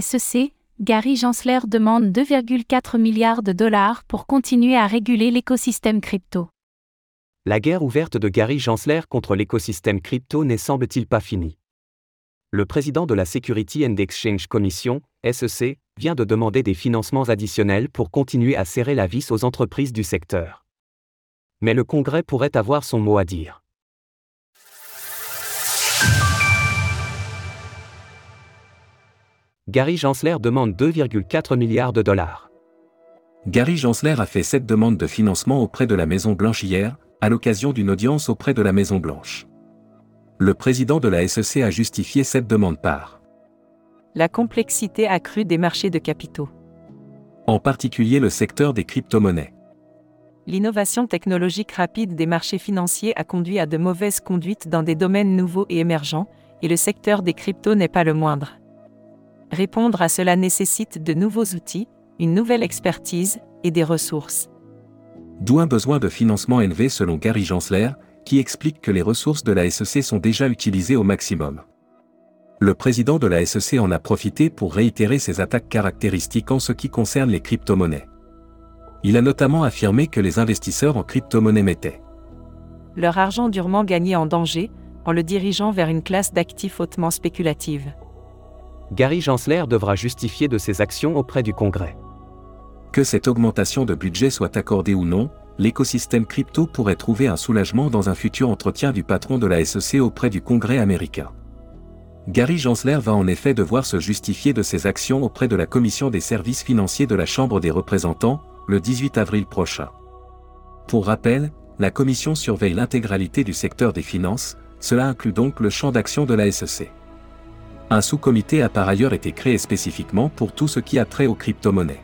SEC, Gary Gensler demande 2,4 milliards de dollars pour continuer à réguler l'écosystème crypto. La guerre ouverte de Gary Gensler contre l'écosystème crypto n'est semble-t-il pas finie. Le président de la Security and Exchange Commission, SEC, vient de demander des financements additionnels pour continuer à serrer la vis aux entreprises du secteur. Mais le Congrès pourrait avoir son mot à dire. Gary Gensler demande 2,4 milliards de dollars. Gary Gensler a fait cette demande de financement auprès de la Maison-Blanche hier, à l'occasion d'une audience auprès de la Maison-Blanche. Le président de la SEC a justifié cette demande par la complexité accrue des marchés de capitaux. En particulier le secteur des crypto-monnaies. L'innovation technologique rapide des marchés financiers a conduit à de mauvaises conduites dans des domaines nouveaux et émergents, et le secteur des cryptos n'est pas le moindre. Répondre à cela nécessite de nouveaux outils, une nouvelle expertise et des ressources. D'où un besoin de financement élevé selon Gary Gensler, qui explique que les ressources de la SEC sont déjà utilisées au maximum. Le président de la SEC en a profité pour réitérer ses attaques caractéristiques en ce qui concerne les crypto-monnaies. Il a notamment affirmé que les investisseurs en crypto-monnaies mettaient leur argent durement gagné en danger, en le dirigeant vers une classe d'actifs hautement spéculative. Gary Gensler devra justifier de ses actions auprès du Congrès. Que cette augmentation de budget soit accordée ou non, l'écosystème crypto pourrait trouver un soulagement dans un futur entretien du patron de la SEC auprès du Congrès américain. Gary Gensler va en effet devoir se justifier de ses actions auprès de la Commission des services financiers de la Chambre des représentants, le 18 avril prochain. Pour rappel, la Commission surveille l'intégralité du secteur des finances, cela inclut donc le champ d'action de la SEC. Un sous-comité a par ailleurs été créé spécifiquement pour tout ce qui a trait aux crypto-monnaies.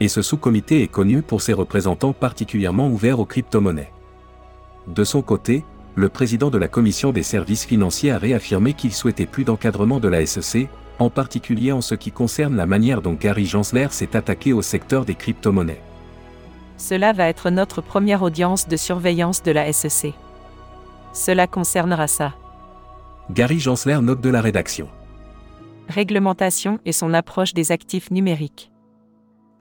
Et ce sous-comité est connu pour ses représentants particulièrement ouverts aux crypto-monnaies. De son côté, le président de la Commission des services financiers a réaffirmé qu'il souhaitait plus d'encadrement de la SEC, en particulier en ce qui concerne la manière dont Gary Gensler s'est attaqué au secteur des crypto-monnaies. Cela va être notre première audience de surveillance de la SEC. Cela concernera ça. Gary Gensler note de la rédaction. Réglementation et son approche des actifs numériques.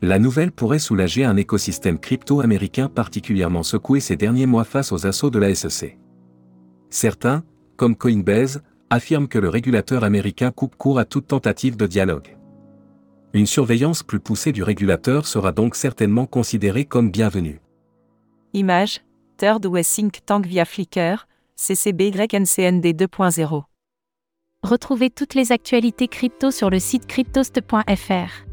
La nouvelle pourrait soulager un écosystème crypto américain particulièrement secoué ces derniers mois face aux assauts de la SEC. Certains, comme Coinbase, affirment que le régulateur américain coupe court à toute tentative de dialogue. Une surveillance plus poussée du régulateur sera donc certainement considérée comme bienvenue. Image, Third West Think Tank via Flickr, CCBYNCND 2.0. Retrouvez toutes les actualités crypto sur le site cryptost.fr.